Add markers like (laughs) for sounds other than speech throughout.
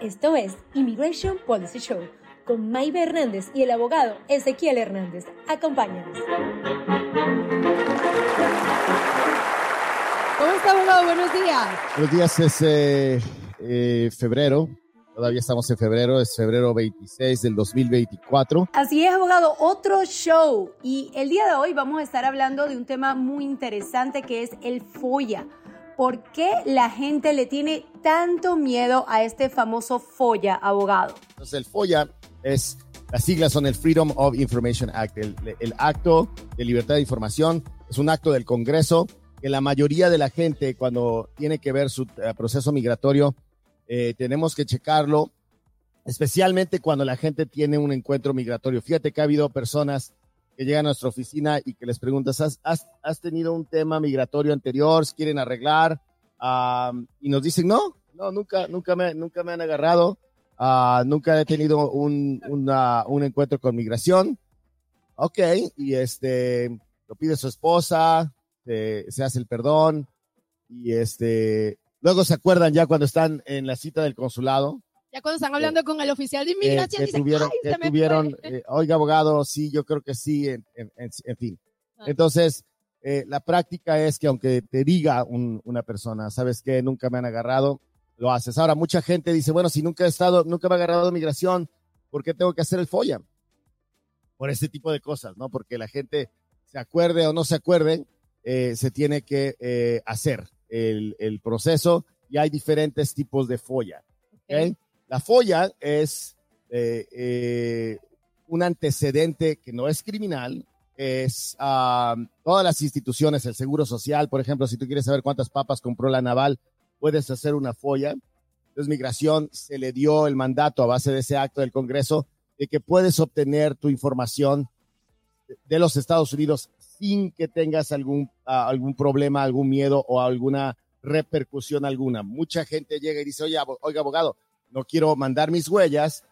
Esto es Immigration Policy Show con Maybe Hernández y el abogado Ezequiel Hernández. Acompáñanos. ¿Cómo está, abogado? Buenos días. Buenos días, es eh, eh, febrero. Todavía estamos en febrero, es febrero 26 del 2024. Así es, abogado, otro show. Y el día de hoy vamos a estar hablando de un tema muy interesante que es el FOIA. ¿Por qué la gente le tiene tanto miedo a este famoso FOIA, abogado? Entonces, el FOIA es, las siglas son el Freedom of Information Act, el, acto de libertad de información. Es un acto del Congreso que la mayoría de la gente, cuando tiene que ver su eh, proceso migratorio, eh, tenemos que checarlo, especialmente cuando la gente tiene un encuentro migratorio. Fíjate que ha habido personas que llegan a nuestra oficina y que les preguntas, ¿has, has, tenido un tema migratorio anterior? ¿Quieren arreglar? y nos dicen, no, no, nunca, nunca, me, nunca me han agarrado, uh, nunca he tenido un, un encuentro con migración. Ok, y este, lo pide su esposa, se hace el perdón, y este, luego se acuerdan ya cuando están en la cita del consulado, ya cuando están hablando con el oficial de inmigración, que, dicen, tuvieron, que tuvieron eh, oiga abogado, sí, yo creo que sí, en, fin. Ah. Entonces, eh, la práctica es que aunque te diga una persona, sabes que nunca me han agarrado, lo haces. Ahora, mucha gente dice, bueno, si nunca he estado, nunca me ha agarrado migración, ¿por qué tengo que hacer el FOIA? Por este tipo de cosas, ¿no? Porque la gente se acuerde o no se acuerde, eh, se tiene que hacer el, el, proceso y hay diferentes tipos de FOIA. ¿okay? La FOIA es eh, eh, un antecedente que no es criminal, es todas las instituciones, el Seguro Social, por ejemplo, si tú quieres saber cuántas papas compró la Naval, puedes hacer una FOIA. Entonces, Migración se le dio el mandato a base de ese acto del Congreso de que puedes obtener tu información de los Estados Unidos sin que tengas algún, algún problema, algún miedo o alguna repercusión alguna. Mucha gente llega y dice, oye, oiga, abogado, no quiero mandar mis huellas,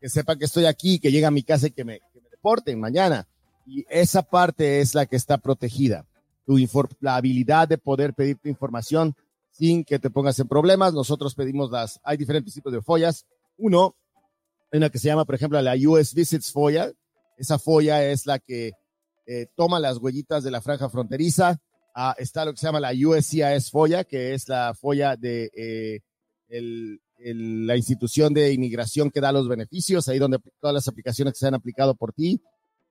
que sepan que estoy aquí, que llega a mi casa y que me, deporten mañana. Y esa parte es la que está protegida. Tu la habilidad de poder pedir tu información sin que te pongas en problemas. Nosotros pedimos las, hay diferentes tipos de follas. Uno, hay una que se llama, por ejemplo, la US Visits FOIA. Esa FOIA es la que eh, toma las huellitas de la franja fronteriza. Ah, está lo que se llama la USCIS FOIA, que es la FOIA de eh, el, la institución de inmigración que da los beneficios, ahí donde todas las aplicaciones que se han aplicado por ti.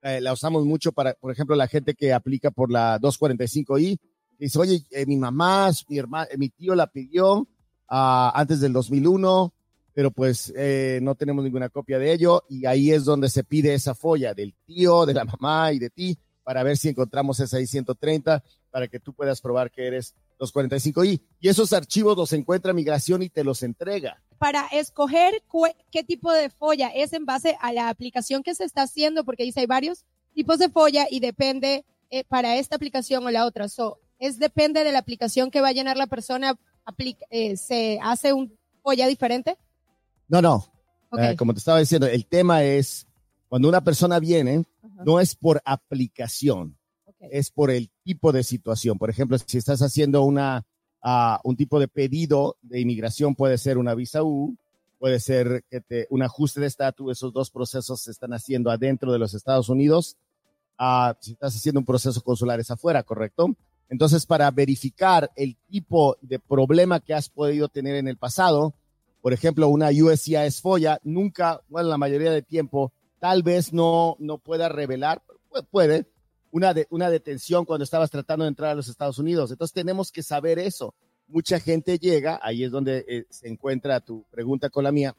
Eh, la usamos mucho para, por ejemplo, la gente que aplica por la 245i. Dice, oye, eh, mi mamá, mi hermano, mi tío la pidió ah, antes del 2001, pero pues eh, no tenemos ninguna copia de ello y ahí es donde se pide esa folla del tío, de la mamá y de ti para ver si encontramos esa I-130 para que tú puedas probar que eres los 45i. Y esos archivos los encuentra Migración y te los entrega. Para escoger qué tipo de folla es en base a la aplicación que se está haciendo, porque dice hay varios tipos de folla y depende eh, para esta aplicación o la otra. So, es depende de la aplicación que va a llenar la persona, eh, se hace un folla diferente. No, no. Eh, como te estaba diciendo, el tema es cuando una persona viene, no es por aplicación es por el tipo de situación. Por ejemplo, si estás haciendo una, uh, un tipo de pedido de inmigración, puede ser una visa U, puede ser un ajuste de estatus. Esos dos procesos se están haciendo adentro de los Estados Unidos. Uh, si estás haciendo un proceso consular es afuera, ¿correcto? Entonces, para verificar el tipo de problema que has podido tener en el pasado, por ejemplo, una USCIS FOIA, nunca, bueno, la mayoría de tiempo, tal vez no, no pueda revelar, puede, una, una detención cuando estabas tratando de entrar a los Estados Unidos. Entonces tenemos que saber eso. Mucha gente llega, ahí es donde eh, se encuentra tu pregunta con la mía,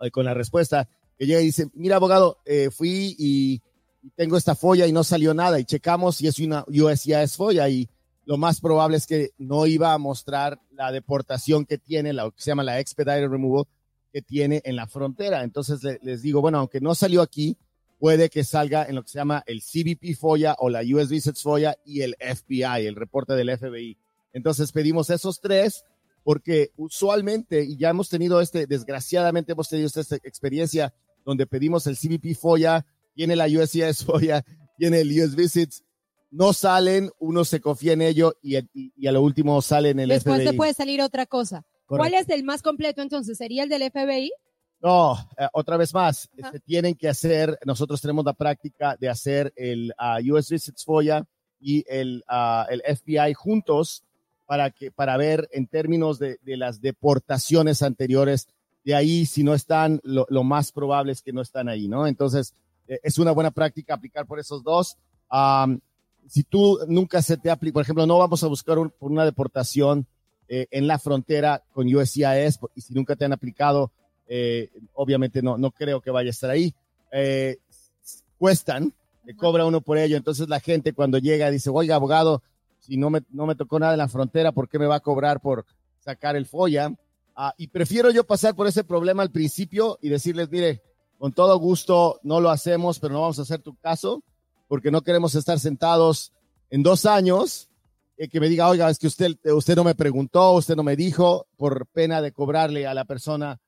eh, con la respuesta, que llega y dice, mira abogado, eh, fui y, tengo esta folla y no salió nada y checamos y es una USCIS folla y lo más probable es que no iba a mostrar la deportación que tiene, la que se llama la expedited removal que tiene en la frontera. Entonces les digo, bueno, aunque no salió aquí, puede que salga en lo que se llama el CBP FOIA o la US Visits FOIA y el FBI, el reporte del FBI. Entonces pedimos esos tres porque usualmente, y ya hemos tenido este, desgraciadamente hemos tenido esta experiencia donde pedimos el CBP FOIA, tiene la USCIS FOIA, tiene el US Visits, no salen, uno se confía en ello y, a lo último sale en el Después FBI. Después puede salir otra cosa. ¿Cuál es el más completo entonces? ¿Sería el del FBI? No, eh, otra vez más, se tienen que hacer, nosotros tenemos la práctica de hacer el uh, US Visits FOIA y el, uh, el FBI juntos para, que, para ver en términos de, de las deportaciones anteriores, de ahí si no están, lo, lo, más probable es que no están ahí, ¿no? Entonces, eh, es una buena práctica aplicar por esos dos. Um, si tú nunca se te aplica, por ejemplo, no vamos a buscar un, por una deportación eh, en la frontera con USCIS, y si nunca te han aplicado, eh, obviamente no, no creo que vaya a estar ahí. Eh, cuestan, te cobra uno por ello. Entonces la gente cuando llega dice, oiga, abogado, si no me, no me tocó nada en la frontera, ¿por qué me va a cobrar por sacar el FOIA? Ah, y prefiero yo pasar por ese problema al principio y decirles, mire, con todo gusto no lo hacemos, pero no vamos a hacer tu caso, porque no queremos estar sentados en dos años eh, que me diga, oiga, es que usted, usted no me preguntó, usted no me dijo, por pena de cobrarle a la persona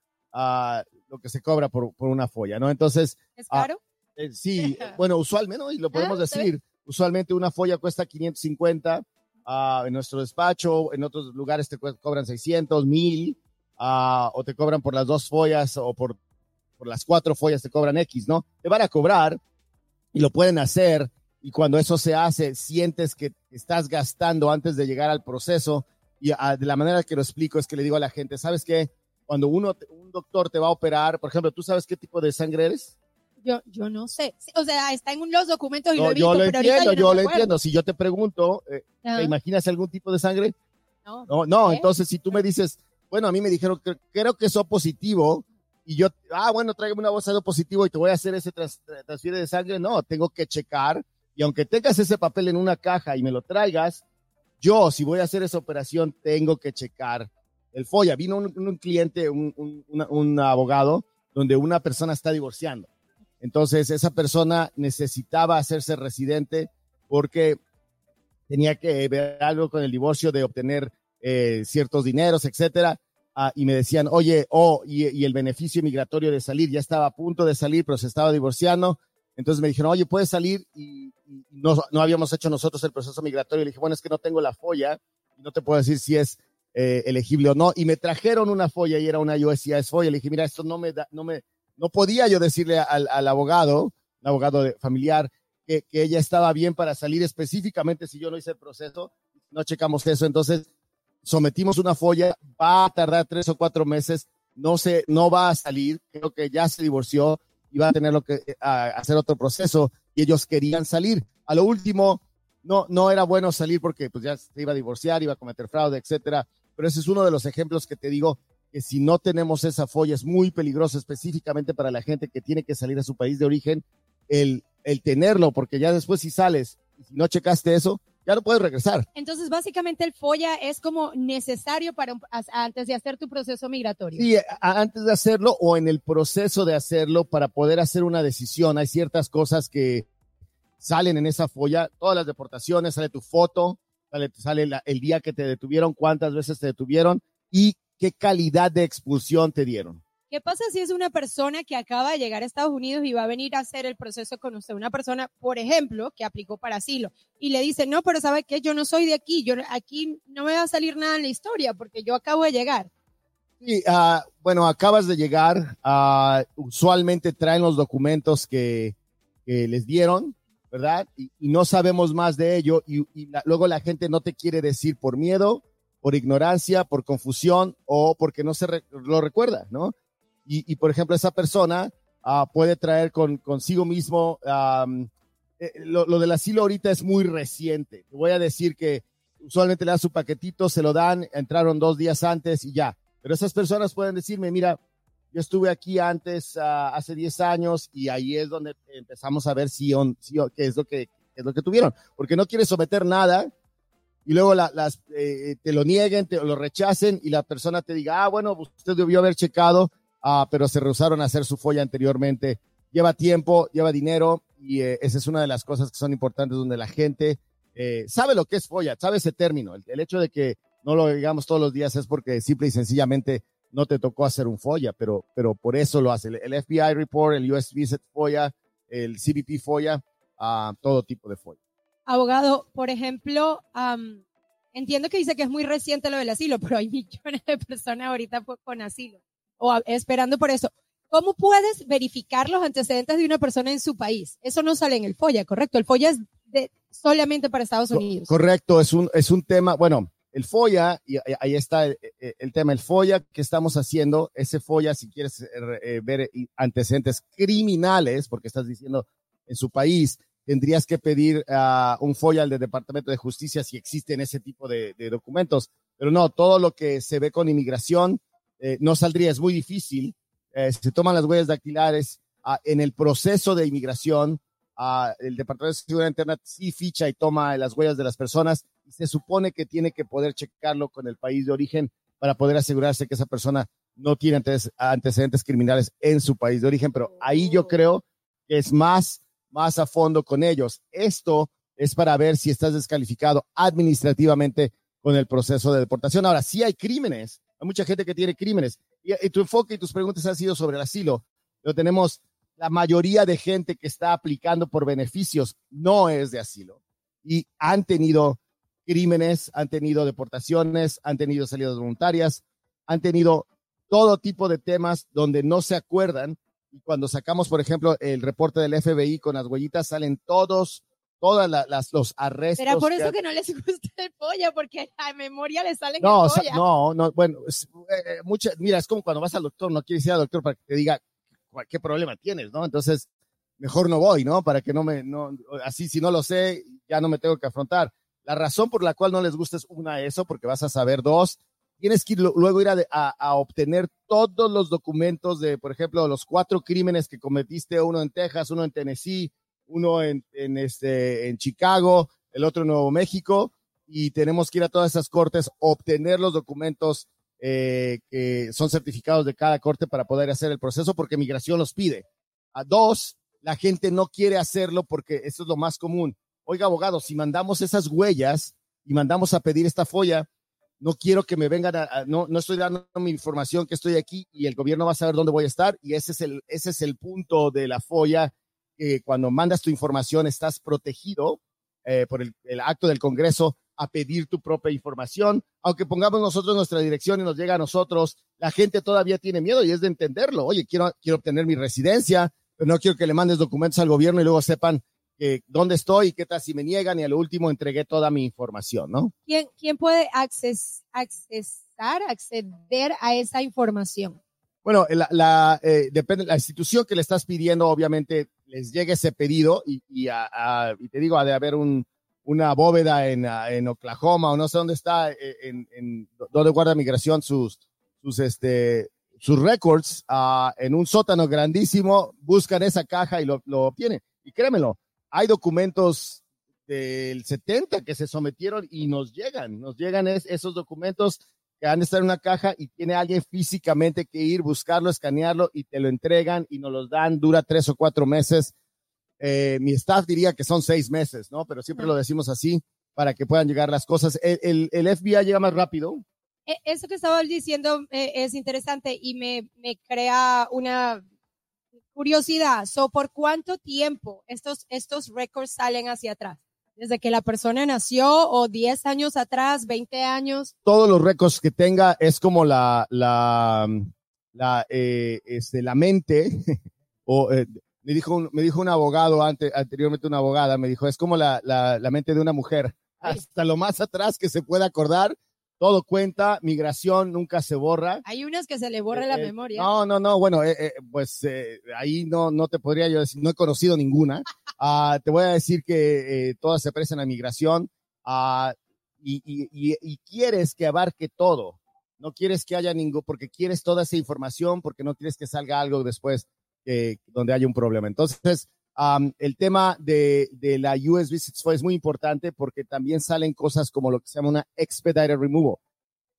lo que se cobra por, por una folla, ¿no? Entonces. ¿Es ah, caro? Eh, sí, (laughs) bueno, usualmente, ¿no? Y lo podemos ah, decir, usualmente una folla cuesta 550 ah, en nuestro despacho, en otros lugares te cobran 600, 1000, o te cobran por las dos follas o por, por las cuatro follas te cobran X, ¿no? Te van a cobrar y lo pueden hacer y cuando eso se hace, sientes que estás gastando antes de llegar al proceso y de la manera que lo explico es que le digo a la gente, ¿sabes qué? cuando uno, un doctor te va a operar, por ejemplo, ¿tú sabes qué tipo de sangre eres? Yo, yo no sé. O sea, está en los documentos y lo he visto, Yo lo entiendo, yo, lo entiendo. Si yo te pregunto, eh, ¿te imaginas algún tipo de sangre? No. No, no. entonces si tú me dices, bueno, a mí me dijeron que creo que soy positivo y yo, ah, bueno, tráigame una bolsa de positivo y te voy a hacer ese transfiere de sangre. No, tengo que checar y aunque tengas ese papel en una caja y me lo traigas, yo, si voy a hacer esa operación, tengo que checar el FOIA. Vino un, cliente, un, abogado, donde una persona está divorciando. Entonces, esa persona necesitaba hacerse residente porque tenía que ver algo con el divorcio de obtener eh, ciertos dineros, etcétera. Ah, y me decían, oye, oh, y, el beneficio migratorio de salir, ya estaba a punto de salir, pero se estaba divorciando. Entonces me dijeron, oye, puedes salir y, no, no, habíamos hecho nosotros el proceso migratorio. Le dije, bueno, es que no tengo la folla y no te puedo decir si es eh, elegible o no. Y me trajeron una folla y era una USCIS folla. Le dije, mira, esto no me da, no me, no podía yo decirle al, al abogado, un abogado familiar, que, que, ella estaba bien para salir específicamente si yo no hice el proceso, no checamos eso. Entonces, sometimos una folla, va a tardar tres o cuatro meses, no se, no va a salir, creo que ya se divorció y va a tener que hacer otro proceso y ellos querían salir. A lo último, no, no era bueno salir porque pues ya se iba a divorciar, iba a cometer fraude, etcétera pero ese es uno de los ejemplos que te digo que si no tenemos esa folla es muy peligroso, específicamente para la gente que tiene que salir a su país de origen, el, el tenerlo, porque ya después si sales y si no checaste eso, ya no puedes regresar. Entonces, básicamente el FOIA es como necesario para antes de hacer tu proceso migratorio. Sí, antes de hacerlo o en el proceso de hacerlo para poder hacer una decisión. Hay ciertas cosas que salen en esa FOIA, todas las deportaciones, sale tu foto, sale, el día que te detuvieron, cuántas veces te detuvieron y qué calidad de expulsión te dieron. ¿Qué pasa si es una persona que acaba de llegar a Estados Unidos y va a venir a hacer el proceso con usted? Una persona, por ejemplo, que aplicó para asilo y le dice, no, pero ¿sabe qué? Yo no soy de aquí, yo aquí no me va a salir nada en la historia porque yo acabo de llegar. Sí, ah, bueno, acabas de llegar, uh, usualmente traen los documentos que, que les dieron, ¿verdad? Y, no sabemos más de ello y, luego la gente no te quiere decir por miedo, por ignorancia, por confusión o porque no se lo recuerda, ¿no? Y, por ejemplo, esa persona ah, puede traer con, consigo mismo, eh, lo, lo, del asilo ahorita es muy reciente. Te voy a decir que usualmente le dan su paquetito, se lo dan, entraron dos días antes y ya. Pero esas personas pueden decirme, mira, yo estuve aquí antes, uh, hace 10 años, y ahí es donde empezamos a ver si, on, si qué, es lo que, es lo que tuvieron. Porque no quieres someter nada y luego eh, te lo nieguen, te lo rechacen y la persona te diga, ah, bueno, usted debió haber checado, ah, pero se rehusaron a hacer su folla anteriormente. Lleva tiempo, lleva dinero y eh, esa es una de las cosas que son importantes donde la gente eh, sabe lo que es folla, sabe ese término. El, el hecho de que no lo digamos todos los días es porque simple y sencillamente no te tocó hacer un FOIA, pero, pero por eso lo hace. El, FBI Report, el US Visit FOIA, el CBP FOIA, todo tipo de FOIA. Abogado, por ejemplo, entiendo que dice que es muy reciente lo del asilo, (laughs) pero hay millones de personas ahorita con asilo o esperando por eso. ¿Cómo puedes verificar los antecedentes de una persona en su país? Eso no sale en el FOIA, ¿correcto? El FOIA es de, solamente para Estados Unidos. Correcto, es un, es un tema, bueno, el FOIA, y ahí está el, tema, el FOIA que estamos haciendo, ese FOIA, si quieres eh, eh, ver antecedentes criminales, porque estás diciendo en su país, tendrías que pedir uh, un FOIA al Departamento de Justicia si existen ese tipo de, documentos. Pero no, todo lo que se ve con inmigración eh, no saldría, es muy difícil. se toman las huellas dactilares en el proceso de inmigración. El Departamento de Seguridad Interna sí ficha y toma las huellas de las personas y se supone que tiene que poder checarlo con el país de origen para poder asegurarse que esa persona no tiene antecedentes criminales en su país de origen, pero ahí yo oh. creo que es más, más a fondo con ellos. Esto es para ver si estás descalificado administrativamente con el proceso de deportación. Ahora, sí hay crímenes, hay mucha gente que tiene crímenes, y, y tu enfoque y tus preguntas han sido sobre el asilo, pero tenemos la mayoría de gente que está aplicando por beneficios no es de asilo y han tenido crímenes, han tenido deportaciones, han tenido salidas voluntarias, han tenido todo tipo de temas donde no se acuerdan. Y cuando sacamos, por ejemplo, el reporte del FBI con las huellitas, salen todos, todas las, los arrestos. Era por eso que, no les (laughs) gusta el pollo, porque a memoria le salen no, no, no, bueno, eh, mucha, mira, es como cuando vas al doctor, no quieres ir al doctor para que te diga qué problema tienes, ¿no? Entonces, mejor no voy, ¿no? Para que no me, no, así si no lo sé, ya no me tengo que afrontar. La razón por la cual no les gusta es una, eso, porque vas a saber dos. Tienes que luego ir a, obtener todos los documentos de, por ejemplo, los cuatro crímenes que cometiste, uno en Texas, uno en Tennessee, uno en, este, en Chicago, el otro en Nuevo México, y tenemos que ir a todas esas cortes, obtener los documentos eh, que son certificados de cada corte para poder hacer el proceso, porque migración los pide. A dos, la gente no quiere hacerlo porque eso es lo más común oiga, abogado, si mandamos esas huellas y mandamos a pedir esta folla, no quiero que me vengan a, no, no estoy dando mi información que estoy aquí y el gobierno va a saber dónde voy a estar y ese es el, ese es el punto de la folla, cuando mandas tu información estás protegido eh, por el, el, acto del Congreso a pedir tu propia información, aunque pongamos nosotros nuestra dirección y nos llega a nosotros, la gente todavía tiene miedo y es de entenderlo. Oye, quiero, quiero obtener mi residencia, pero no quiero que le mandes documentos al gobierno y luego sepan dónde estoy y qué tal si me niegan y a lo último entregué toda mi información, ¿no? ¿Quién, quién puede acces, accesar, acceder a esa información? Bueno, la, la eh, depende, la institución que le estás pidiendo, obviamente, les llegue ese pedido y, y, a, y te digo, ha de haber un, una bóveda en, en, Oklahoma o no sé dónde está, eh, en, en donde guarda migración sus, sus, este, sus records, uh, en un sótano grandísimo, buscan esa caja y lo, lo obtienen. Y créemelo, hay documentos del 70 que se sometieron y nos llegan, nos llegan esos documentos que han de estar en una caja y tiene alguien físicamente que ir, buscarlo, escanearlo y te lo entregan y nos los dan, dura tres o cuatro meses. Eh, mi staff diría que son seis meses, ¿no? Pero siempre lo decimos así para que puedan llegar las cosas. El, el, FBI llega más rápido. E, eso que estaba diciendo eh, es interesante y me, me crea una Curiosidad, so, ¿por cuánto tiempo estos, estos récords salen hacia atrás? Desde que la persona nació o 10 años atrás, 20 años. Todos los récords que tenga es como la, la, la, eh, este, la mente, (laughs) o eh, me dijo un, me dijo un abogado antes, anteriormente una abogada, me dijo, es como la, la, la mente de una mujer. Hasta lo más atrás que se pueda acordar, todo cuenta, migración nunca se borra. Hay unas que se le borra la eh, eh, memoria. No, no, no, bueno, eh, pues ahí no, no te podría yo decir, no he conocido ninguna. Ah, te voy a decir que todas se prestan a migración y, y, y, quieres que abarque todo. No quieres que haya ningún, porque quieres toda esa información, porque no quieres que salga algo después donde haya un problema. Entonces, el tema de, de la US Visits es muy importante porque también salen cosas como lo que se llama una expedited removal.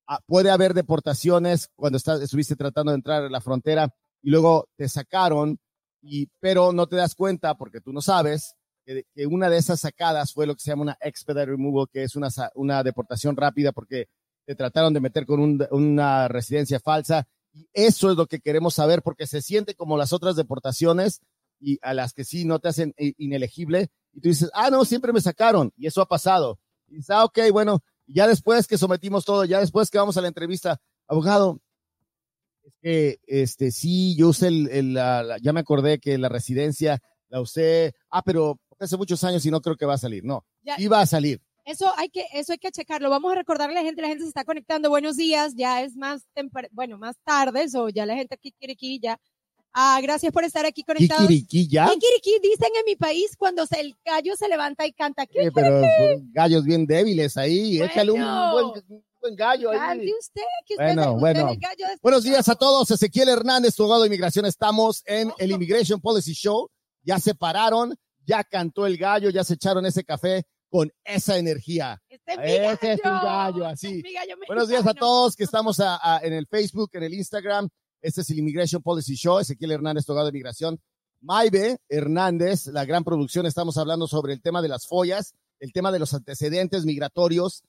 Ah, puede haber deportaciones cuando estás, estuviste tratando de entrar a la frontera y luego te sacaron, y, pero no te das cuenta porque tú no sabes que, que, una de esas sacadas fue lo que se llama una expedited removal, que es una, una deportación rápida porque te trataron de meter con un, una residencia falsa. Y eso es lo que queremos saber porque se siente como las otras deportaciones y a las que sí no te hacen inelegible y tú dices, ah, no, siempre me sacaron y eso ha pasado. Y dices, ah, ok, bueno, Ya después que sometimos todo, ya después que vamos a la entrevista, abogado, es que este sí, yo usé el, la, ya me acordé que la residencia la usé, ah, pero hace muchos años y no creo que va a salir. No, iba a salir. Eso hay que, eso hay que checarlo. Vamos a recordarle a la gente, la gente se está conectando. Buenos días, ya es más bueno, más tarde, o ya la gente aquí quiere aquí ya. Ah, gracias por estar aquí conectados. ¿Kikiriki ya? Kikiriki dicen en mi país cuando el gallo se levanta y canta. ¿Qué, pero gallos bien débiles ahí. Échale un buen, buen gallo ahí. usted, que usted bueno, bueno. Buenos días a todos. Ezequiel Hernández, tu abogado de inmigración. Estamos en el Immigration Policy Show. Ya se pararon, ya cantó el gallo, ya se echaron ese café con esa energía. Este es mi Ese es un gallo, así. Buenos días a todos que estamos en el Facebook, en el Instagram. Este es el Immigration Policy Show. Ezequiel Hernández, togado de migración. Maibe Hernández, la gran producción. Estamos hablando sobre el tema de las follas, el tema de los antecedentes migratorios.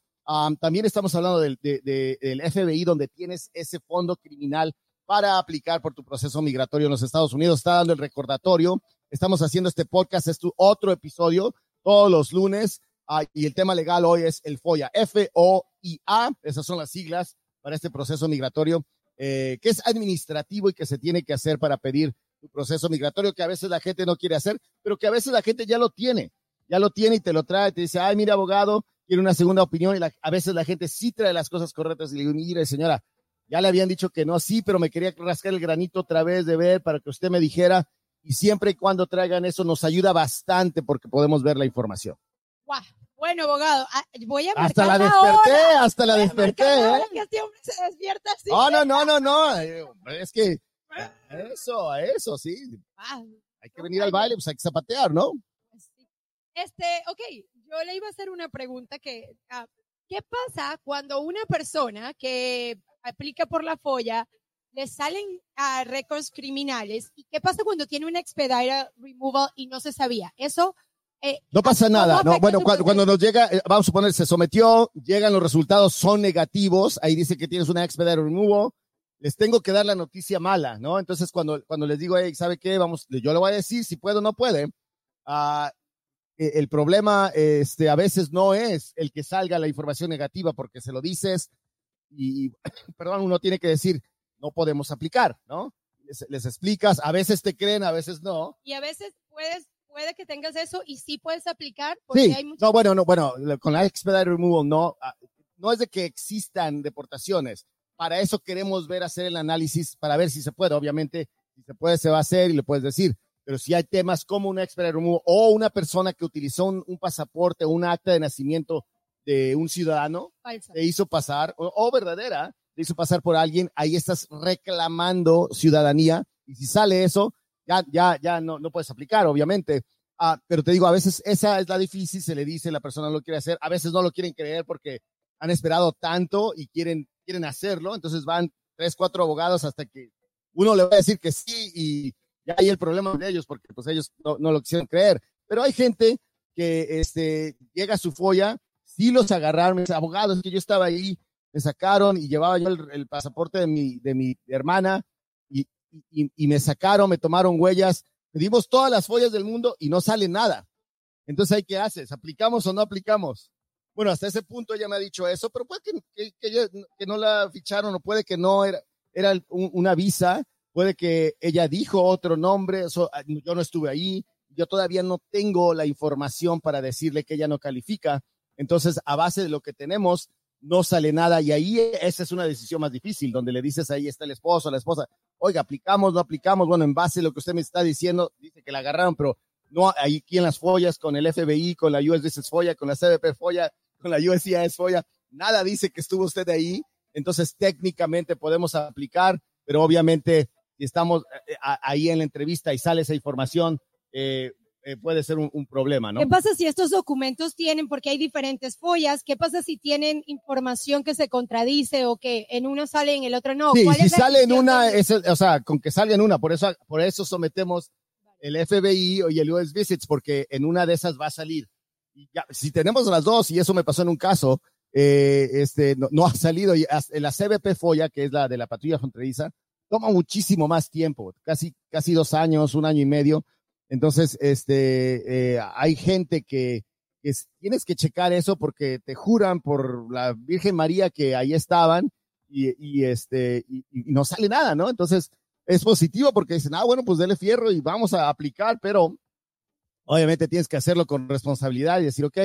también estamos hablando del, del FBI, donde tienes ese fondo criminal para aplicar por tu proceso migratorio en los Estados Unidos. Está dando el recordatorio. Estamos haciendo este podcast, es tu otro episodio todos los lunes. Ah, y el tema legal hoy es el FOIA, F-O-I-A. Esas son las siglas para este proceso migratorio eh, que es administrativo y que se tiene que hacer para pedir tu proceso migratorio, que a veces la gente no quiere hacer, pero que a veces la gente ya lo tiene, ya lo tiene y te lo trae, te dice, ay, mira, abogado, quiere una segunda opinión y a veces la gente sí trae las cosas correctas y le digo, mire, señora, ya le habían dicho que no, sí, pero me quería rascar el granito otra vez de ver para que usted me dijera y siempre y cuando traigan eso nos ayuda bastante porque podemos ver la información. Bueno, abogado, ah, voy a Hasta la desperté, hasta la desperté. ¿eh? Que este hombre se despierta así. No, no, no, no, no. Eh, es que eso, eso, sí. Ah, hay que venir al baile, pues hay que zapatear, ¿no? Pues este, ok, yo le iba a hacer una pregunta que, ah, ¿qué pasa cuando una persona que aplica por la folla le salen a récords criminales? ¿Y qué pasa cuando tiene un expedited removal y no se sabía? Eso eh, no pasa nada. No, bueno, cuando, nos llega, eh, vamos a suponer, se sometió, llegan los resultados, son negativos, ahí dice que tienes una expedited removal, les tengo que dar la noticia mala, ¿no? Entonces, cuando, cuando les digo, hey, ¿sabe qué? Vamos, yo le voy a decir si puedo o no puede. Uh, el problema, este, a veces no es el que salga la información negativa, porque se lo dices y, (clears throat) perdón, uno tiene que decir, no podemos aplicar, ¿no? Les, les explicas, a veces te creen, a veces no. Y a veces puedes puede que tengas eso y sí puedes aplicar. Porque sí, hay no, bueno, no, bueno, con la expedite removal no, ah, no es de que existan deportaciones. Para eso queremos ver, hacer el análisis para ver si se puede. Obviamente, si se puede, se va a hacer y le puedes decir. Pero si hay temas como una expedite removal o una persona que utilizó un, pasaporte o un acta de nacimiento de un ciudadano, Falsa. te hizo pasar, o, o verdadera, te hizo pasar por alguien, ahí estás reclamando ciudadanía. Y si sale eso, ya, ya, ya no, no puedes aplicar, obviamente. Ah, pero te digo, a veces esa es la difícil, se le dice, la persona lo quiere hacer, a veces no lo quieren creer porque han esperado tanto y quieren, quieren hacerlo, entonces van tres, cuatro abogados hasta que uno le va a decir que sí y ya hay el problema de ellos porque pues ellos no, lo quisieron creer. Pero hay gente que este, llega a su folla, sí los agarraron, abogados, que yo estaba ahí, me sacaron y llevaba yo el, el pasaporte de mi, de mi hermana y, me sacaron, me tomaron huellas, pedimos todas las follas del mundo y no sale nada. Entonces, ¿qué haces? ¿Aplicamos o no aplicamos? Bueno, hasta ese punto ella me ha dicho eso, pero puede que, no la ficharon o puede que no era, era una visa, puede que ella dijo otro nombre, ah, yo no estuve ahí, yo todavía no tengo la información para decirle que ella no califica. Entonces, a base de lo que tenemos, no sale nada y ahí esa es una decisión más difícil, donde le dices ahí está el esposo, la esposa, oiga, aplicamos, no aplicamos, bueno, en base a lo que usted me está diciendo, dice que la agarraron, pero no, ahí aquí en las follas, con el FBI, con la USGS Folla, con la CBP Folla, con la USCIS Folla, nada dice que estuvo usted ahí, entonces técnicamente podemos aplicar, pero obviamente si estamos eh, eh, ahí en la entrevista y sale esa información, eh, eh, puede ser un, problema, ¿no? ¿Qué pasa si estos documentos tienen, porque hay diferentes follas, qué pasa si tienen información que se contradice o que en una sale y en el otro no? Sí, si sale en una, es, o sea, con que salga en una, por eso, por eso sometemos el FBI y el US Visits, porque en una de esas va a salir. Y ya, si tenemos las dos, y eso me pasó en un caso, eh, este, no, ha salido, y la CBP FOIA, que es la de la patrulla fronteriza, toma muchísimo más tiempo, casi, casi dos años, un año y medio, entonces, este, eh, hay gente que, tienes que checar eso porque te juran por la Virgen María que ahí estaban y, este, y, no sale nada, ¿no? Entonces, es positivo porque dicen, ah, bueno, pues dele fierro y vamos a aplicar, pero obviamente tienes que hacerlo con responsabilidad y decir, ok,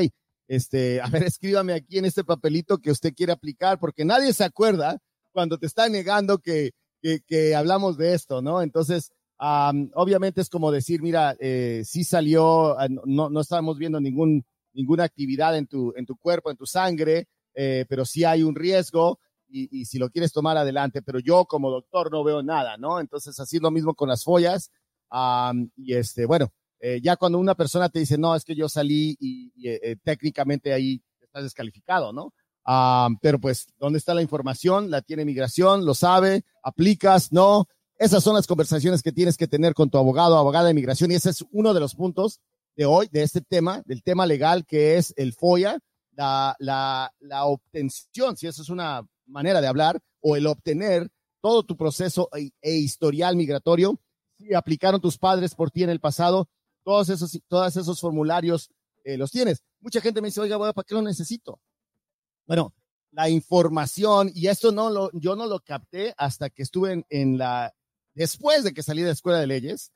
este, a ver, (laughs) escríbame aquí en este papelito que usted quiere aplicar, porque nadie se acuerda cuando te está negando que, que, hablamos de esto, ¿no? Entonces, obviamente es como decir, mira, eh, sí salió, ah, no, no estamos viendo ningún, ninguna actividad en tu, en tu cuerpo, en tu sangre, eh, pero sí hay un riesgo y, si lo quieres tomar adelante, pero yo como doctor no veo nada, ¿no? Entonces, así lo mismo con las follas. y este, bueno, eh, ya cuando una persona te dice, no, es que yo salí y, eh, eh, técnicamente ahí estás descalificado, ¿no? pero pues, ¿dónde está la información? La tiene migración, lo sabe, aplicas, no. Esas son las conversaciones que tienes que tener con tu abogado, abogada de migración, y ese es uno de los puntos de hoy, de este tema, del tema legal que es el FOIA, la, obtención, si eso es una manera de hablar o el obtener todo tu proceso e, e, historial migratorio. Si aplicaron tus padres por ti en el pasado, todos esos, todos esos formularios eh, los tienes. Mucha gente me dice, oiga, ¿para qué lo necesito? Bueno, la información, y esto no lo, yo no lo capté hasta que estuve en la, después de que salí de la escuela de leyes,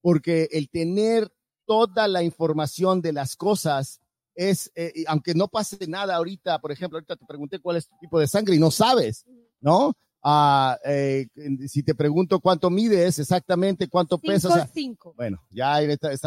porque el tener toda la información de las cosas es, eh, aunque no pase nada ahorita, por ejemplo, ahorita te pregunté cuál es tu tipo de sangre y no sabes, ¿no? Ah, eh, si te pregunto cuánto mides exactamente, cuánto pesas. Cinco. Bueno, ya,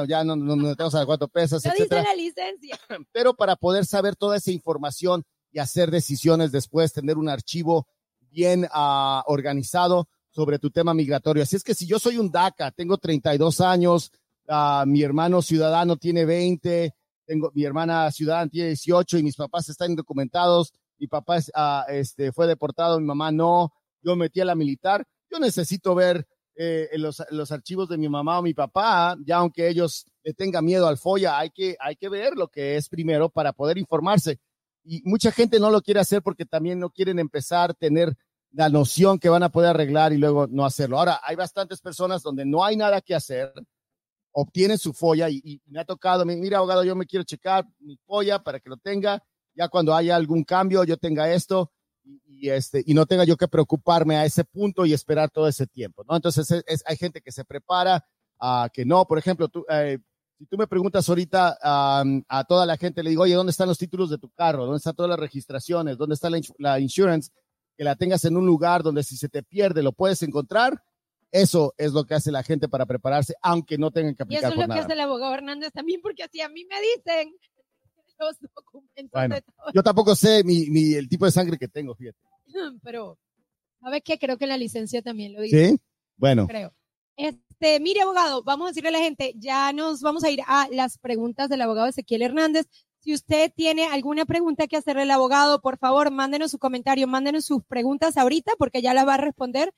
ya no, no, no tenemos a cuánto pesas, dice la licencia. (laughs) Pero para poder saber toda esa información y hacer decisiones después, tener un archivo bien uh, organizado sobre tu tema migratorio. Así es que si yo soy un DACA, tengo 32 años, uh, mi hermano ciudadano tiene 20, tengo mi hermana ciudadana tiene 18 y mis papás están indocumentados, mi papá ah, este, fue deportado, mi mamá no, yo metí a la militar, yo necesito ver eh, los, los, archivos de mi mamá o mi papá, ya aunque ellos le tengan miedo al FOIA, hay que, hay que ver lo que es primero para poder informarse. Y mucha gente no lo quiere hacer porque también no quieren empezar a tener la noción que van a poder arreglar y luego no hacerlo. Ahora, hay bastantes personas donde no hay nada que hacer, obtiene su folla y, me ha tocado, mira abogado, yo me quiero checar mi folla para que lo tenga, ya cuando haya algún cambio yo tenga esto y, este, y no tenga yo que preocuparme a ese punto y esperar todo ese tiempo, ¿no? Entonces es, hay gente que se prepara, a que no, por ejemplo, tú, eh, si tú me preguntas ahorita a toda la gente, le digo, oye, ¿dónde están los títulos de tu carro? ¿Dónde están todas las registraciones? ¿Dónde está la, la insurance? Que la tengas en un lugar donde si se te pierde lo puedes encontrar eso es lo que hace la gente para prepararse, aunque no tengan que aplicar Y eso es lo que hace el abogado Hernández también, porque así a mí me dicen (laughs) los documentos Yo tampoco sé mi, el tipo de sangre que tengo, fíjate. (clears throat) Pero, ¿sabes qué? Creo que la licencia también lo dice. ¿Sí? Bueno. Creo. Este, mire, abogado, vamos a decirle a la gente, ya nos vamos a ir a las preguntas del abogado Ezequiel Hernández. Si usted tiene alguna pregunta que hacerle al abogado, por favor, mándenos su comentario, mándenos sus preguntas ahorita, porque ya las va a responder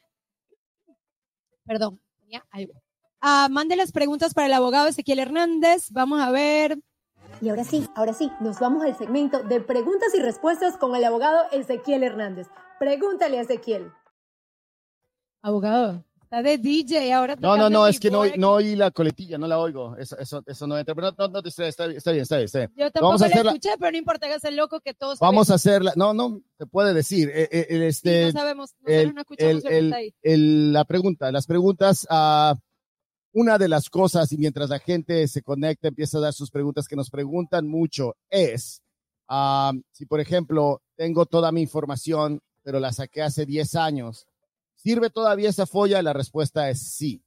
perdón, tenía algo. Ah, mande las preguntas para el abogado Ezequiel Hernández. Vamos a ver. Y ahora sí, ahora sí, nos vamos al segmento de preguntas y respuestas con el abogado Ezequiel Hernández. Pregúntale a Ezequiel. Abogado, está de DJ ahora. No, no, no, es que no, no oí la coletilla, no la oigo. Eso, eso, eso no entra. Pero no, no, está, está, bien, está bien, está bien. Yo tampoco Vamos a la escuché, pero no importa que sea loco que todos. Vamos a hacerla. No, no, se puede decir. Eh, eh, este, no sabemos, el, no escuchamos el, el, el, la pregunta, las preguntas. Uh, una de las cosas, y mientras la gente se conecta, empieza a dar sus preguntas que nos preguntan mucho, es uh, si, por ejemplo, tengo toda mi información, pero la saqué hace 10 años ¿Sirve todavía esa folla? La respuesta es sí.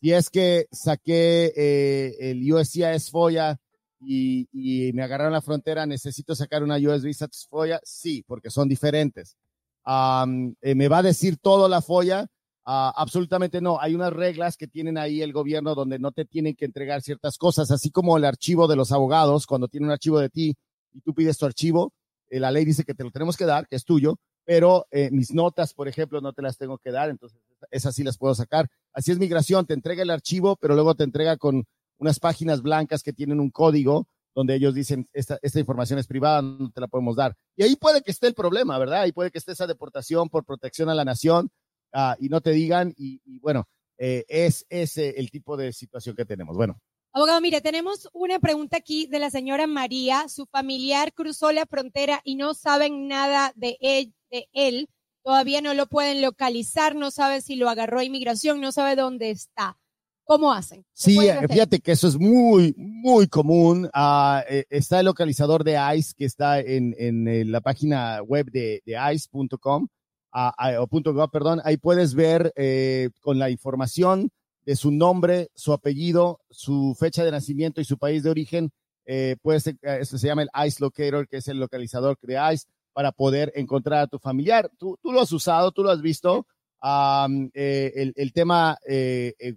Si es que saqué eh, el USCIS folla y, y, me agarraron la frontera, ¿necesito sacar una US Visa folla? Sí, porque son diferentes. Eh, ¿Me va a decir todo la folla? Ah, absolutamente no. Hay unas reglas que tienen ahí el gobierno donde no te tienen que entregar ciertas cosas, así como el archivo de los abogados, cuando tiene un archivo de ti y tú pides tu archivo, eh, la ley dice que te lo tenemos que dar, que es tuyo, pero eh, mis notas, por ejemplo, no te las tengo que dar, entonces esas sí las puedo sacar. Así es migración, te entrega el archivo, pero luego te entrega con unas páginas blancas que tienen un código donde ellos dicen, esta, información es privada, no te la podemos dar. Y ahí puede que esté el problema, ¿verdad? Ahí puede que esté esa deportación por protección a la nación uh, y no te digan, y, y bueno, eh, es ese el tipo de situación que tenemos. Bueno. Abogado, mire, tenemos una pregunta aquí de la señora María. Su familiar cruzó la frontera y no saben nada de él, de él. Todavía no lo pueden localizar, no sabe si lo agarró inmigración, no sabe dónde está. ¿Cómo hacen? Sí, fíjate que eso es muy, muy común. Uh, está el localizador de ICE que está en, en eh, la página web de, de ICE.com uh, ah, o .gov, perdón. Ahí puedes ver eh, con la información de su nombre, su apellido, su fecha de nacimiento y su país de origen. Eh, puede ser, esto se llama el ICE Locator, que es el localizador de ICE para poder encontrar a tu familiar. Tú, tú lo has usado, tú lo has visto. Um, el, el, tema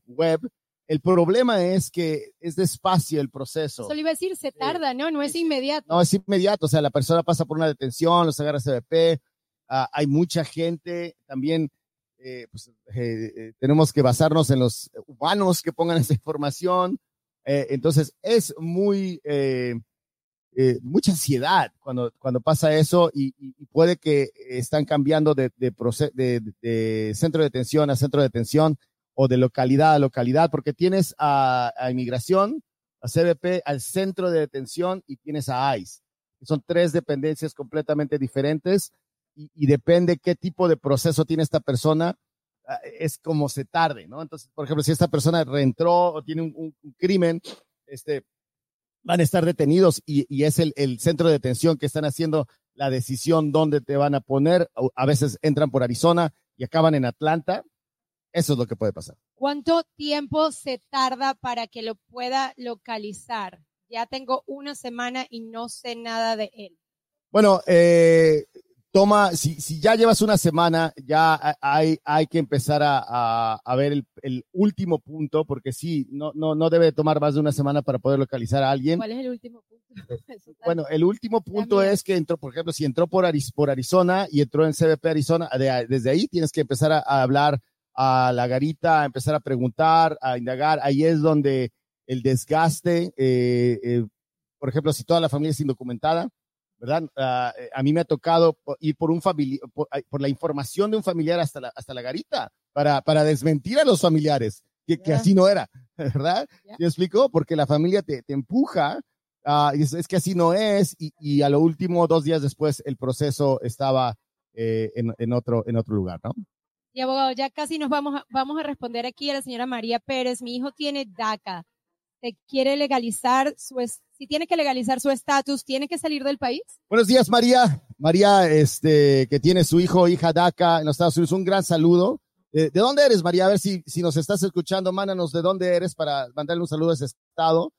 web el problema es que es despacio el proceso. Eso le iba a decir, se tarda, ¿no? No es inmediato. No, es inmediato. O sea, la persona pasa por una detención, los agarra CBP. Ah, hay mucha gente también. Eh, pues, eh, eh, tenemos que basarnos en los humanos que pongan esa información. entonces, es muy, mucha ansiedad cuando, cuando pasa eso y, puede que están cambiando de, de centro de detención a centro de detención o de localidad a localidad, porque tienes a, inmigración, a CBP, al centro de detención y tienes a ICE. Son tres dependencias completamente diferentes y, depende qué tipo de proceso tiene esta persona, ah, es como se tarde, ¿no? Entonces, por ejemplo, si esta persona reentró o tiene un, crimen, este, van a estar detenidos y, es el, el, centro de detención que están haciendo la decisión dónde te van a poner. A veces entran por Arizona y acaban en Atlanta eso es lo que puede pasar. ¿Cuánto tiempo se tarda para que lo pueda localizar? Ya tengo una semana y no sé nada de él. Bueno, eh, toma, si, si, ya llevas una semana, ya hay, hay que empezar a, a, ver el, el, último punto, porque sí, no, no, no debe tomar más de una semana para poder localizar a alguien. ¿Cuál es el último punto? (laughs) bueno, el último punto es que entró, por ejemplo, si entró por, por Arizona y entró en CBP Arizona, desde ahí tienes que empezar a, a hablar a la garita, a empezar a preguntar, a indagar. Ahí es donde el desgaste, eh, eh, por ejemplo, si toda la familia es indocumentada, ¿verdad? Eh, a mí me ha tocado ir por un familiar, por, la información de un familiar hasta la, hasta la garita para, para desmentir a los familiares, que, que así no era, (laughs) ¿verdad? ¿Te explico? Porque la familia te, te empuja, uh, y es, que así no es, y, y, a lo último, dos días después, el proceso estaba en, en, otro, en otro lugar, ¿no? Y abogado, ya casi nos vamos a, vamos a responder aquí a la señora María Pérez. Mi hijo tiene DACA. ¿Se quiere legalizar su, si tiene que legalizar su estatus, tiene que salir del país? Buenos días, María. María, este, que tiene su hijo, hija DACA en los Estados Unidos. Un gran saludo. Eh, ¿De dónde eres, María? A ver si, si nos estás escuchando, mándanos de dónde eres para mandarle un saludo a ese estado.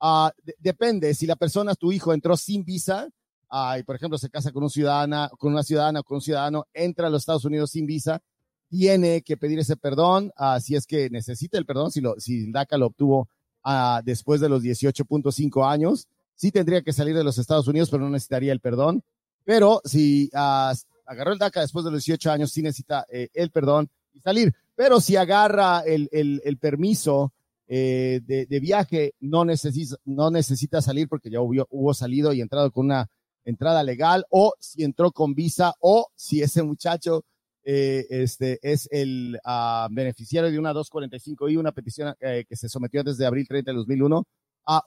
Uh, depende, si la persona, tu hijo, entró sin visa, uh, y por ejemplo se casa con un ciudadana, con una ciudadana o con un ciudadano, entra a los Estados Unidos sin visa, tiene que pedir ese perdón, uh, si es que necesita el perdón, si, lo, si DACA lo obtuvo uh, después de los 18.5 años, sí tendría que salir de los Estados Unidos, pero no necesitaría el perdón. Pero si uh, agarró el DACA después de los 18 años, sí necesita eh, el perdón y salir. Pero si agarra el, permiso eh, de, viaje, no necesita, salir porque ya hubo salido y entrado con una entrada legal, o si entró con visa, o si ese muchacho eh, este, es el uh, beneficiario de una 245i, una petición eh, que se sometió desde abril 30 de 2001, uh,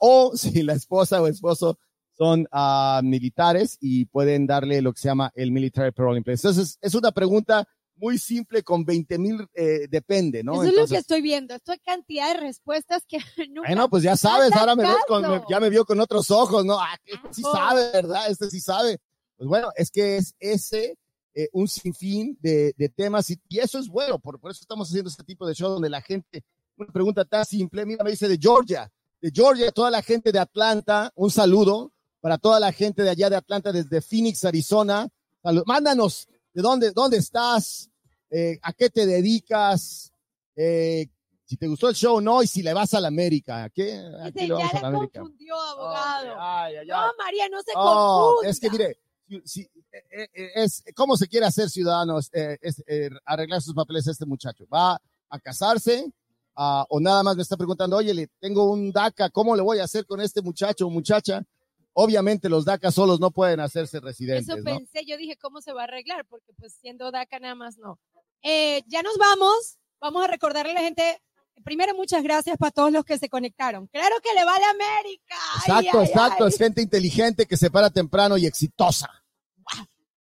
o (laughs) si la esposa o esposo son uh, militares y pueden darle lo que se llama el Military Parole in Place. Entonces, es una pregunta muy simple con 20 mil, eh, depende, ¿no? Eso Entonces, es lo que estoy viendo. Esto hay cantidad de respuestas que (laughs) nunca. Bueno, pues ya sabes, ahora me ves con, me, ya me vio con otros ojos, ¿no? Ah, este sí sabe, ¿verdad? Este sí sabe. Pues bueno, es que es ese eh, un sinfín de, de temas y, y, eso es bueno, por, por, eso estamos haciendo este tipo de show donde la gente, una pregunta tan simple, mira, me dice de Georgia, de Georgia, toda la gente de Atlanta, un saludo para toda la gente de allá de Atlanta, desde Phoenix, Arizona. Salud. Mándanos de dónde, dónde estás, eh, a qué te dedicas, eh, si te gustó el show no, y si le vas a la América. ¿A qué? ¿A qué le vas a la América? confundió, abogado. Ay, ay, ay, no, María, no se oh, confunda. Es que mire, si, eh, eh, es, ¿cómo se quiere hacer ciudadano? Eh, es, arreglar sus papeles este muchacho. ¿Va a casarse? Uh, o nada más me está preguntando, oye, le tengo un DACA, ¿cómo le voy a hacer con este muchacho o muchacha? Obviamente los DACA solos no pueden hacerse residentes. Eso pensé, yo dije, ¿cómo se va a arreglar? Porque pues siendo DACA nada más no. ya nos vamos, vamos a recordarle a la gente primero muchas gracias para todos los que se conectaron. Claro que le va a la América. Exacto, ay, exacto. ay. Es gente inteligente que se para temprano y exitosa.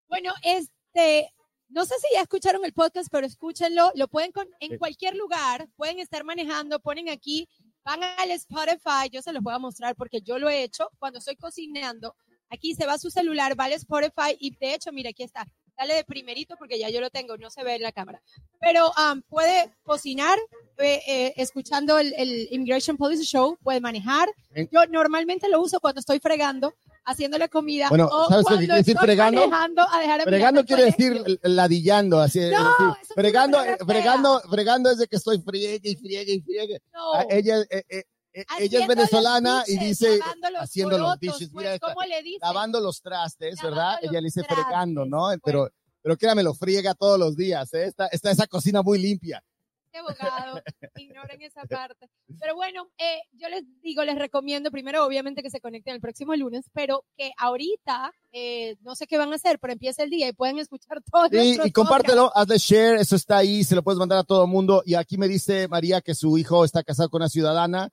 Bueno, este, no sé si ya escucharon el podcast, pero escúchenlo. Lo pueden con, en cualquier lugar, pueden estar manejando, ponen aquí, van al Spotify. Yo se los voy a mostrar porque yo lo he hecho cuando estoy cocinando. Aquí se va su celular, va al Spotify y de hecho, mira, aquí está. Dale de primerito porque ya yo lo tengo, no se ve en la cámara. Pero um, puede cocinar eh, eh, escuchando el, el Immigration Policy Show, puede manejar. Yo normalmente lo uso cuando estoy fregando, haciéndole comida. Bueno, o ¿sabes cuando quiere decir fregando? a dejar a Fregando quiere decir ladillando, así. No, es fregando, fea. fregando, fregando es de que estoy friegue y friegue y friegue. No. Ah, ella, eh, eh, ella Haciendo es venezolana los y dishes, dice lavando los haciendo los porotos, dishes. pues, Mira esta, ¿cómo le dicen? lavando los trastes, Lavando ¿verdad? los Ella le dice trastes, fregando, ¿no? pues. Pero, pero créame, lo friega todos los días, ¿eh? Está, está esa cocina muy limpia. Qué abogado, (laughs) ignoren esa parte. Pero bueno, eh, yo les digo, les recomiendo primero, obviamente, que se conecten el próximo lunes, pero que ahorita, eh, no sé qué van a hacer, pero empieza el día y pueden escuchar todos Sí, y compártelo, hazle share, eso está ahí, se lo puedes mandar a todo el mundo. Y aquí me dice María que su hijo está casado con una ciudadana.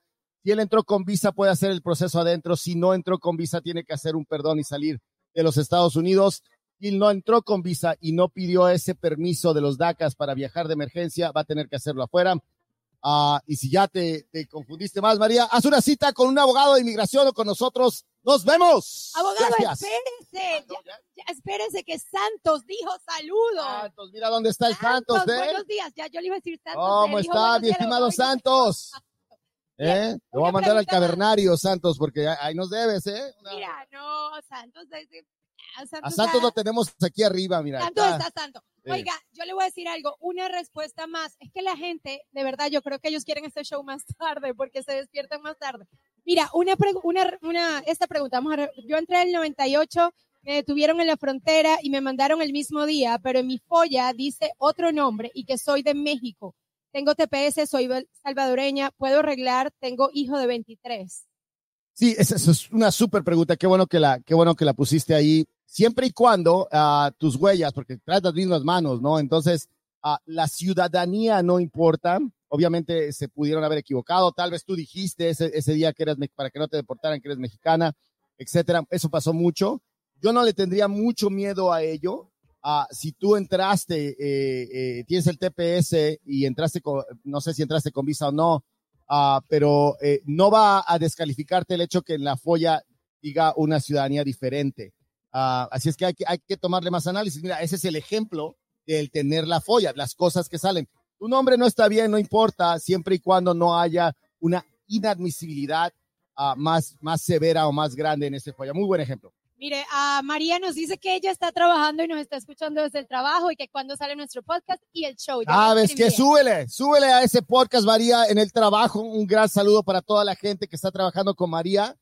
Si él entró con visa, puede hacer el proceso adentro. Si no entró con visa, tiene que hacer un perdón y salir de los Estados Unidos. Si no entró con visa y no pidió ese permiso de los DACAs para viajar de emergencia, va a tener que hacerlo afuera. Ah, y si ya te, te confundiste más, María, haz una cita con un abogado de inmigración o con nosotros. ¡Nos vemos! Abogado, Gracias. espérese, ya, ya, espérese que Santos dijo saludos. Santos, mira dónde está el Santos, ¿eh? buenos días, ya yo le iba a decir Santos. ¿Cómo está, mi estimado Santos? ¿Eh? Te voy a mandar al cavernario, Santos, porque ahí nos debes, ¿eh? Una- Mira, no, Santos, de- a Santos, A Santos a- lo tenemos aquí arriba, mira. Santos está. está santo. Sí. Oiga, yo le voy a decir algo, una respuesta más. Es que la gente, de verdad, yo creo que ellos quieren este show más (laughs) tarde porque se despiertan más tarde. Mira, una, una, una esta pregunta, vamos a yo entré en el 98, me detuvieron en la frontera y me mandaron el mismo día, pero en mi folla dice otro nombre y que soy de México. Tengo TPS, soy salvadoreña, puedo arreglar, tengo hijo de 23. Sí, esa, es una súper pregunta. Qué bueno que la, qué bueno que la pusiste ahí. Siempre y cuando ah, tus huellas, porque traes las mismas manos, ¿no? Entonces, ah, la ciudadanía no importa. Obviamente se pudieron haber equivocado. Tal vez tú dijiste ese, ese día que eras, para que no te deportaran, que eres mexicana, etcétera. Eso pasó mucho. Yo no le tendría mucho miedo a ello. Ah, si tú entraste, eh, eh, tienes el TPS y entraste con, no sé si entraste con visa o no, ah, pero eh, no va a descalificarte el hecho que en la folla diga una ciudadanía diferente. Ah, así es que hay, que hay que tomarle más análisis. Mira, ese es el ejemplo del tener la folla, las cosas que salen. Tu nombre no está bien, no importa, siempre y cuando no haya una inadmisibilidad más, más severa o más grande en ese folla. Muy buen ejemplo. Mire, a María nos dice que ella está trabajando y nos está escuchando desde el trabajo y que cuando sale nuestro podcast y el show. Lo Sabes que súbele, súbele a ese podcast, María, en el trabajo. Un gran saludo para toda la gente que está trabajando con María.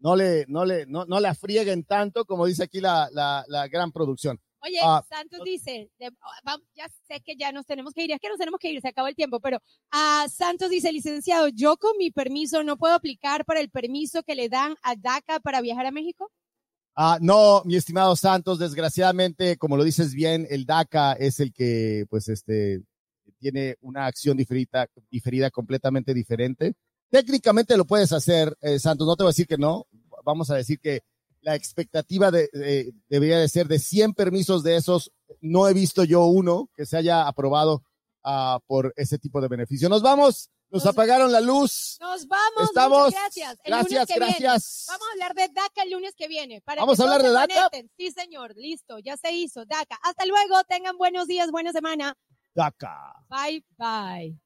No le, no le, no, no la frieguen tanto, como dice aquí la, la, la gran producción. Oye, Ah, Santos dice, de- ya sé que ya nos tenemos que ir, es que nos tenemos que ir, se acabó el tiempo, pero a Santos dice, licenciado, yo con mi permiso no puedo aplicar para el permiso que le dan a DACA para viajar a México. Ah, no, mi estimado Santos, desgraciadamente, como lo dices bien, el DACA es el que, pues, este, tiene una acción diferida, diferida completamente diferente. Técnicamente lo puedes hacer, eh, Santos, no te voy a decir que no, vamos a decir que la expectativa de, de- debería de ser de 100 permisos de esos, no he visto yo uno que se haya aprobado ah, por ese tipo de beneficio. Nos vamos, nos Nos- apagaron la luz. Nos vamos, Estamos. muchas gracias. El Gracias, lunes que viene. gracias. Vamos a hablar de DACA el lunes que viene. Para ¿Vamos que a hablar de DACA? conecten. Sí, señor, listo, ya se hizo, DACA. Hasta luego, tengan buenos días, buena semana. DACA. Bye, bye.